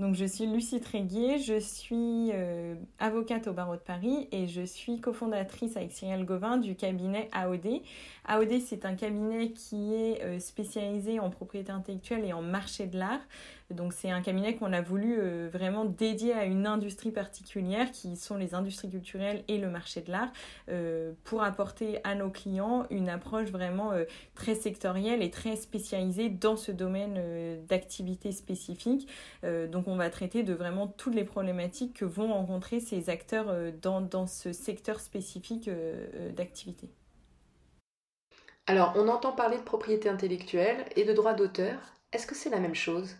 Donc je suis Lucie Tréguier, je suis euh, avocate au barreau de Paris et je suis cofondatrice avec Cyril Gauvin du cabinet AOD. AOD c'est un cabinet qui est euh, spécialisé en propriété intellectuelle et en marché de l'art. Donc c'est un cabinet qu'on a voulu euh, vraiment dédier à une industrie particulière qui sont les industries culturelles et le marché de l'art pour apporter à nos clients une approche vraiment très sectorielle et très spécialisée dans ce domaine d'activité spécifique. donc on va traiter de vraiment toutes les problématiques que vont rencontrer ces acteurs euh, dans, dans ce secteur spécifique euh, euh, d'activité. Alors, on entend parler de propriété intellectuelle et de droit d'auteur. Est-ce que c'est la même chose?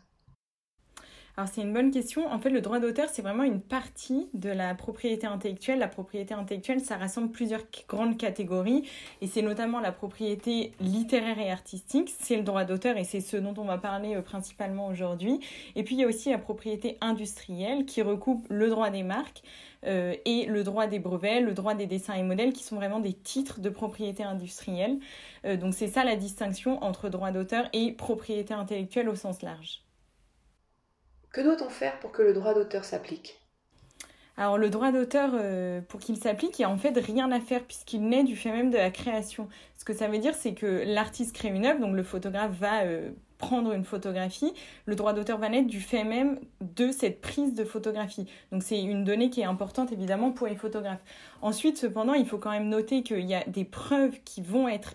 Alors c'est une bonne question. En fait, le droit d'auteur, c'est vraiment une partie de la propriété intellectuelle. La propriété intellectuelle, ça rassemble plusieurs grandes catégories et c'est notamment la propriété littéraire et artistique, c'est le droit d'auteur et c'est ce dont on va parler euh, principalement aujourd'hui. Et puis il y a aussi la propriété industrielle qui recoupe le droit des marques, euh, et le droit des brevets, le droit des dessins et modèles, qui sont vraiment des titres de propriété industrielle. Euh, donc c'est ça la distinction entre droit d'auteur et propriété intellectuelle au sens large. Que doit-on faire pour que le droit d'auteur s'applique? Alors le droit d'auteur, euh, pour qu'il s'applique, il n'y a en fait rien à faire puisqu'il naît du fait même de la création. Ce que ça veut dire, c'est que l'artiste crée une œuvre, donc le photographe va euh, prendre une photographie, le droit d'auteur va naître du fait même de cette prise de photographie. Donc c'est une donnée qui est importante évidemment pour les photographes. Ensuite, cependant, il faut quand même noter qu'il y a des preuves qui vont être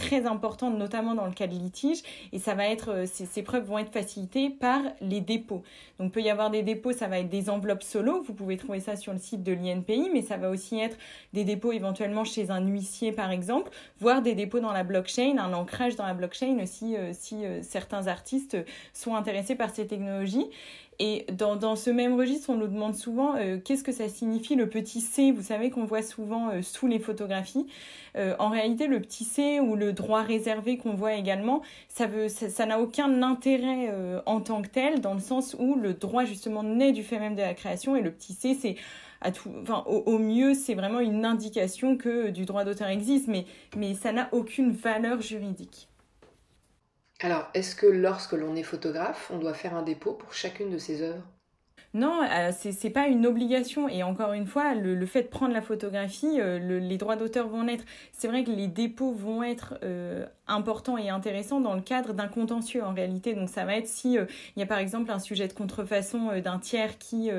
très importante, notamment dans le cas de litige, et ça va être, euh, ces, preuves vont être facilitées par les dépôts. Donc, peut y avoir des dépôts, ça va être des enveloppes solo, vous pouvez trouver ça sur le site de l'INPI, mais ça va aussi être des dépôts éventuellement chez un huissier, par exemple, voire des dépôts dans la blockchain, un ancrage dans la blockchain aussi, euh, si euh, certains artistes sont intéressés par ces technologies. Et dans, dans, ce même registre, on nous demande souvent euh, qu'est-ce que ça signifie le petit c, vous savez qu'on voit souvent euh, sous les photographies. Euh, en réalité, le petit c ou le droit réservé qu'on voit également, ça n'a ça, aucun intérêt en tant que tel, dans le sens où le droit justement naît du fait même de la création et le petit c, c'est à tout, enfin, au, au mieux, c'est vraiment une indication que du droit d'auteur existe, mais, mais ça n'a aucune valeur juridique. Alors, est-ce que lorsque l'on est photographe, on doit faire un dépôt pour chacune de ses œuvres? Non, euh, ce c'est pas une obligation. Et encore une fois, le, fait de prendre la photographie, euh, les droits d'auteur vont naître. C'est vrai que les dépôts vont être euh, importants et intéressants dans le cadre d'un contentieux en réalité. Donc ça va être si il y a par exemple un sujet de contrefaçon d'un tiers qui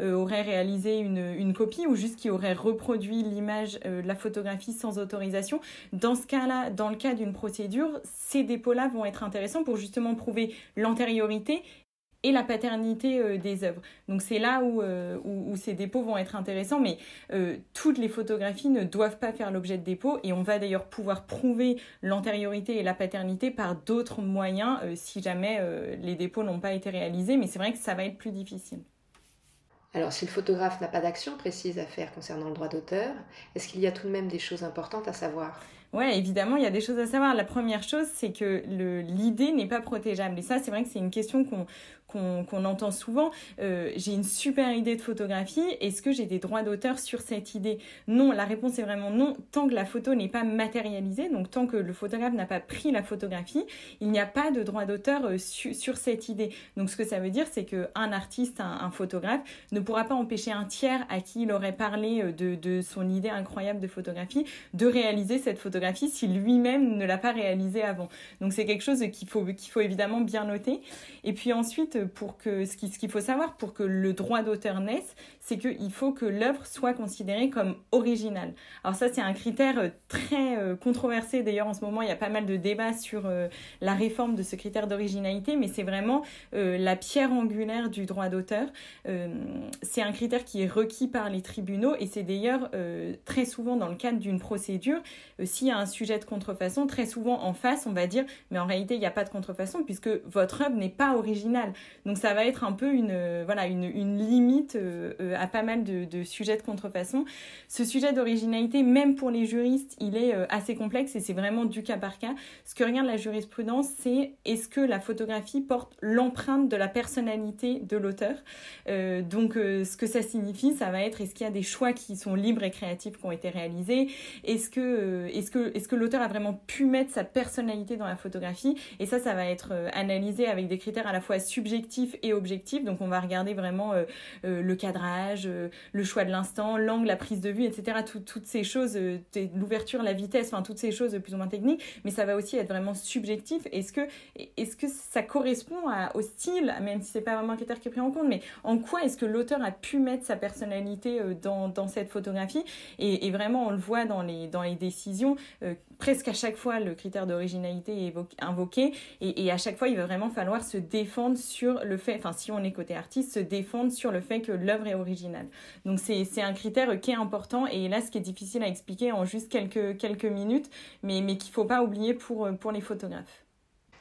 aurait réalisé une, une, copie ou juste qui aurait reproduit l'image, la photographie sans autorisation. Dans ce cas-là, dans le cas d'une procédure, ces dépôts-là vont être intéressants pour justement prouver l'antériorité et la paternité euh, des œuvres. Donc c'est là où, euh, où, ces dépôts vont être intéressants, mais euh, toutes les photographies ne doivent pas faire l'objet de dépôts et on va d'ailleurs pouvoir prouver l'antériorité et la paternité par d'autres moyens si jamais les dépôts n'ont pas été réalisés, mais c'est vrai que ça va être plus difficile. Alors, si le photographe n'a pas d'action précise à faire concernant le droit d'auteur, est-ce qu'il y a tout de même des choses importantes à savoir? Ouais, évidemment, il y a des choses à savoir. La première chose, c'est que l'idée n'est pas protégeable. Et ça, c'est vrai que c'est une question qu'on qu'on entend souvent. Euh, j'ai une super idée de photographie, est-ce que j'ai des droits d'auteur sur cette idée? Non, la réponse est vraiment non, tant que la photo n'est pas matérialisée, donc tant que le photographe n'a pas pris la photographie, il n'y a pas de droit d'auteur euh, sur cette idée. Donc ce que ça veut dire, c'est qu'un artiste, un, photographe, ne pourra pas empêcher un tiers à qui il aurait parlé euh, de, son idée incroyable de photographie de réaliser cette photographie si lui-même ne l'a pas réalisée avant. Donc c'est quelque chose qu'il faut, qu'il faut évidemment bien noter. Et puis ensuite, pour que ce qu'il faut savoir pour que le droit d'auteur naisse, c'est qu'il faut que l'œuvre soit considérée comme originale. Alors ça, c'est un critère euh, très euh, controversé. D'ailleurs, en ce moment, il y a pas mal de débats sur euh, la réforme de ce critère d'originalité, mais c'est vraiment la pierre angulaire du droit d'auteur. c'est un critère qui est requis par les tribunaux et c'est d'ailleurs très souvent dans le cadre d'une procédure, s'il y a un sujet de contrefaçon, très souvent en face, on va dire, mais en réalité, il n'y a pas de contrefaçon puisque votre œuvre n'est pas originale. Donc ça va être un peu une, voilà, une, une limite à pas mal de, sujets de contrefaçon. Ce sujet d'originalité, même pour les juristes, il est euh, assez complexe et c'est vraiment du cas par cas. Ce que regarde la jurisprudence, c'est est-ce que la photographie porte l'empreinte de la personnalité de l'auteur? Euh, donc euh, ce que ça signifie, ça va être est-ce qu'il y a des choix qui sont libres et créatifs qui ont été réalisés? Est-ce que, est-ce que, est-ce que l'auteur a vraiment pu mettre sa personnalité dans la photographie? Et ça, ça va être analysé avec des critères à la fois subjectifs subjectif et objectif. Donc on va regarder vraiment le cadrage, le choix de l'instant, l'angle, la prise de vue, etc. toutes ces choses, l'ouverture, la vitesse, enfin toutes ces choses plus ou moins techniques. Mais ça va aussi être vraiment subjectif. Est-ce que, est que ça correspond au style, même si c'est pas vraiment un critère qui est pris en compte, mais en quoi est-ce que l'auteur a pu mettre sa personnalité dans, cette photographie? Et, vraiment, on le voit dans les, décisions, euh, presque à chaque fois, le critère d'originalité est invoqué. Et, à chaque fois, il va vraiment falloir se défendre sur le fait, enfin, si on est côté artiste, se défendre sur le fait que l'œuvre est originale. Donc, c'est un critère qui est important et là, ce qui est difficile à expliquer en juste quelques, quelques minutes, mais, mais qu'il ne faut pas oublier pour, pour les photographes.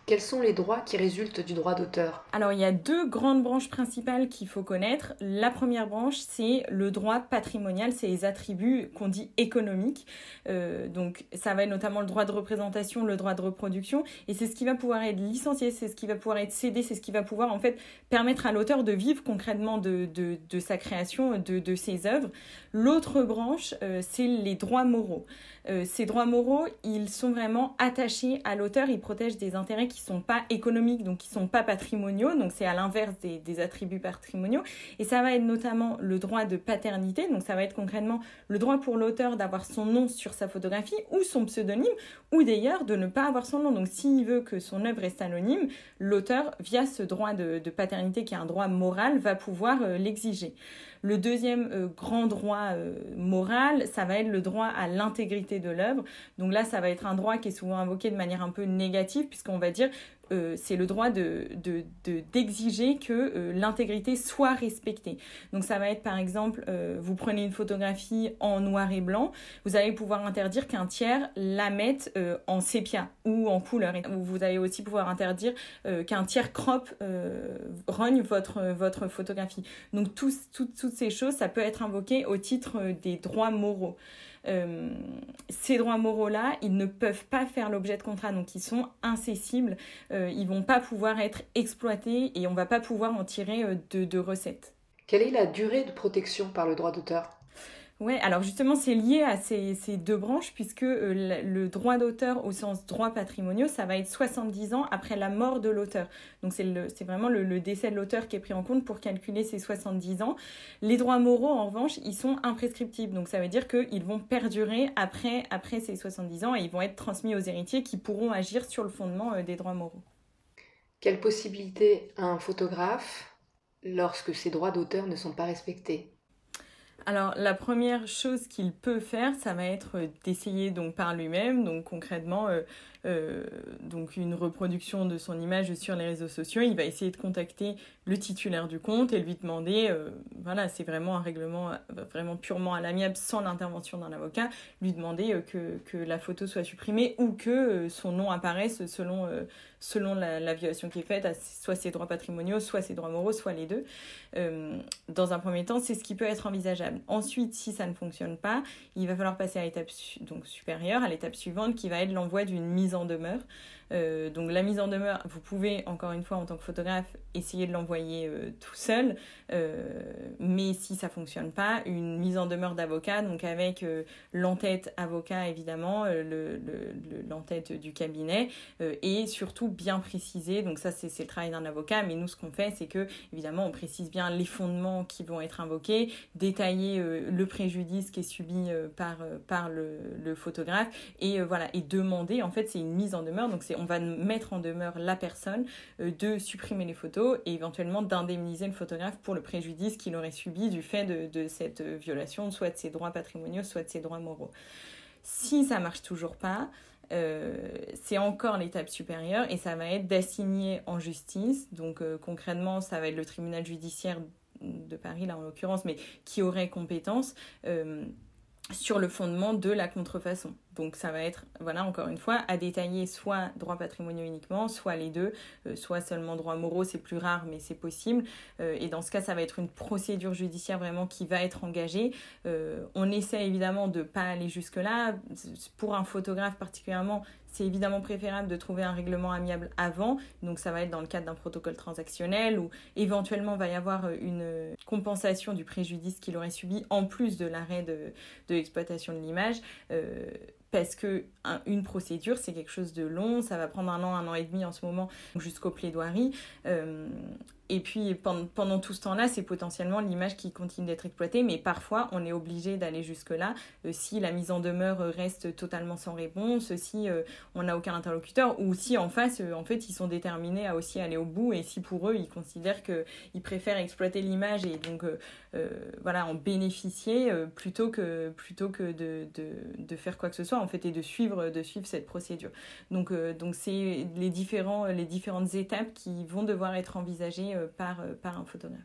Quels sont les droits qui résultent du droit d'auteur? Alors il y a deux grandes branches principales qu'il faut connaître. La première branche, c'est le droit patrimonial, c'est les attributs qu'on dit économiques. Euh, donc ça va être notamment le droit de représentation, le droit de reproduction, et c'est ce qui va pouvoir être licencié, c'est ce qui va pouvoir être cédé, c'est ce qui va pouvoir en fait permettre à l'auteur de vivre concrètement de, de, sa création, de, de, ses œuvres. L'autre branche, euh, c'est les droits moraux. Euh, ces droits moraux, ils sont vraiment attachés à l'auteur, ils protègent des intérêts qui sont pas économiques, donc qui sont pas patrimoniaux, donc c'est à l'inverse des, attributs patrimoniaux. Et ça va être notamment le droit de paternité, donc ça va être concrètement le droit pour l'auteur d'avoir son nom sur sa photographie ou son pseudonyme, ou d'ailleurs de ne pas avoir son nom. Donc s'il veut que son œuvre reste anonyme, l'auteur, via ce droit de, de, paternité qui est un droit moral, va pouvoir euh, l'exiger. Le deuxième euh, grand droit euh, moral, ça va être le droit à l'intégrité de l'œuvre. Donc là, ça va être un droit qui est souvent invoqué de manière un peu négative, puisqu'on va dire euh, c'est le droit de, d'exiger que euh, l'intégrité soit respectée. Donc ça va être par exemple, euh, vous prenez une photographie en noir et blanc, vous allez pouvoir interdire qu'un tiers la mette en sépia ou en couleur. vous allez aussi pouvoir interdire qu'un tiers crop rogne votre, votre photographie. Donc toutes ces choses, ça peut être invoqué au titre des droits moraux. Euh, ces droits moraux-là, ils ne peuvent pas faire l'objet de contrat, donc ils sont incessibles, euh, ils vont pas pouvoir être exploités et on va pas pouvoir en tirer euh, de recettes. Quelle est la durée de protection par le droit d'auteur? Ouais, alors justement, c'est lié à ces, ces, deux branches, puisque euh, le droit d'auteur, au sens droit patrimoniaux, ça va être 70 ans après la mort de l'auteur. Donc c'est vraiment le, décès de l'auteur qui est pris en compte pour calculer ces 70 ans. Les droits moraux, en revanche, ils sont imprescriptibles. Donc ça veut dire qu'ils vont perdurer après, après ces 70 ans et ils vont être transmis aux héritiers qui pourront agir sur le fondement euh, des droits moraux. Quelle possibilité a un photographe lorsque ses droits d'auteur ne sont pas respectés? Alors la première chose qu'il peut faire, ça va être d'essayer donc par lui-même, donc concrètement euh, donc une reproduction de son image sur les réseaux sociaux. Il va essayer de contacter le titulaire du compte et lui demander, euh, voilà, c'est vraiment un règlement vraiment purement à l'amiable sans l'intervention d'un avocat, lui demander que, que, la photo soit supprimée ou que son nom apparaisse selon selon la, violation qui est faite, soit ses droits patrimoniaux, soit ses droits moraux, soit les deux. Euh, dans un premier temps, c'est ce qui peut être envisageable. Ensuite, si ça ne fonctionne pas, il va falloir passer à l'étape donc supérieure, à l'étape suivante, qui va être l'envoi d'une mise demeure. Euh, donc la mise en demeure, vous pouvez encore une fois en tant que photographe essayer de l'envoyer euh, tout seul, euh, mais si ça fonctionne pas, une mise en demeure d'avocat, donc avec l'entête avocat évidemment, le, l'entête du cabinet, et surtout bien préciser, donc ça c'est, le travail d'un avocat, mais nous ce qu'on fait c'est que évidemment on précise bien les fondements qui vont être invoqués, détailler le préjudice qui est subi par, par le, le photographe, et voilà, et demander, en fait c'est mise en demeure, donc c'est on va mettre en demeure la personne euh, de supprimer les photos et éventuellement d'indemniser le photographe pour le préjudice qu'il aurait subi du fait de, cette violation, soit de ses droits patrimoniaux, soit de ses droits moraux. Si ça marche toujours pas, euh, c'est encore l'étape supérieure et ça va être d'assigner en justice. Donc euh, concrètement, ça va être le tribunal judiciaire de Paris, là en l'occurrence, mais qui aurait compétence sur le fondement de la contrefaçon. Donc ça va être, voilà, encore une fois, à détailler soit droits patrimoniaux uniquement, soit les deux, euh, soit seulement droits moraux, c'est plus rare, mais c'est possible. Euh, et dans ce cas, ça va être une procédure judiciaire vraiment qui va être engagée. Euh, on essaie évidemment de ne pas aller jusque-là. Pour un photographe particulièrement, c'est évidemment préférable de trouver un règlement amiable avant. Donc ça va être dans le cadre d'un protocole transactionnel où éventuellement va y avoir une compensation du préjudice qu'il aurait subi en plus de l'arrêt de, de l'exploitation de l'image parce que une procédure, c'est quelque chose de long, ça va prendre un an, un an et demi en ce moment jusqu'aux plaidoiries. Euh, et puis pendant, tout ce temps-là, c'est potentiellement l'image qui continue d'être exploitée, mais parfois on est obligé d'aller jusque-là euh, si la mise en demeure reste totalement sans réponse, si euh, on n'a aucun interlocuteur, ou si en face, en fait, ils sont déterminés à aussi aller au bout, et si pour eux, ils considèrent qu'ils préfèrent exploiter l'image et donc voilà, en bénéficier plutôt que, plutôt que de, de, faire quoi que ce soit, en fait, et de suivre, de suivre cette procédure. Donc donc c'est les, différents, les différentes étapes qui vont devoir être envisagées euh, par, euh, par un photographe.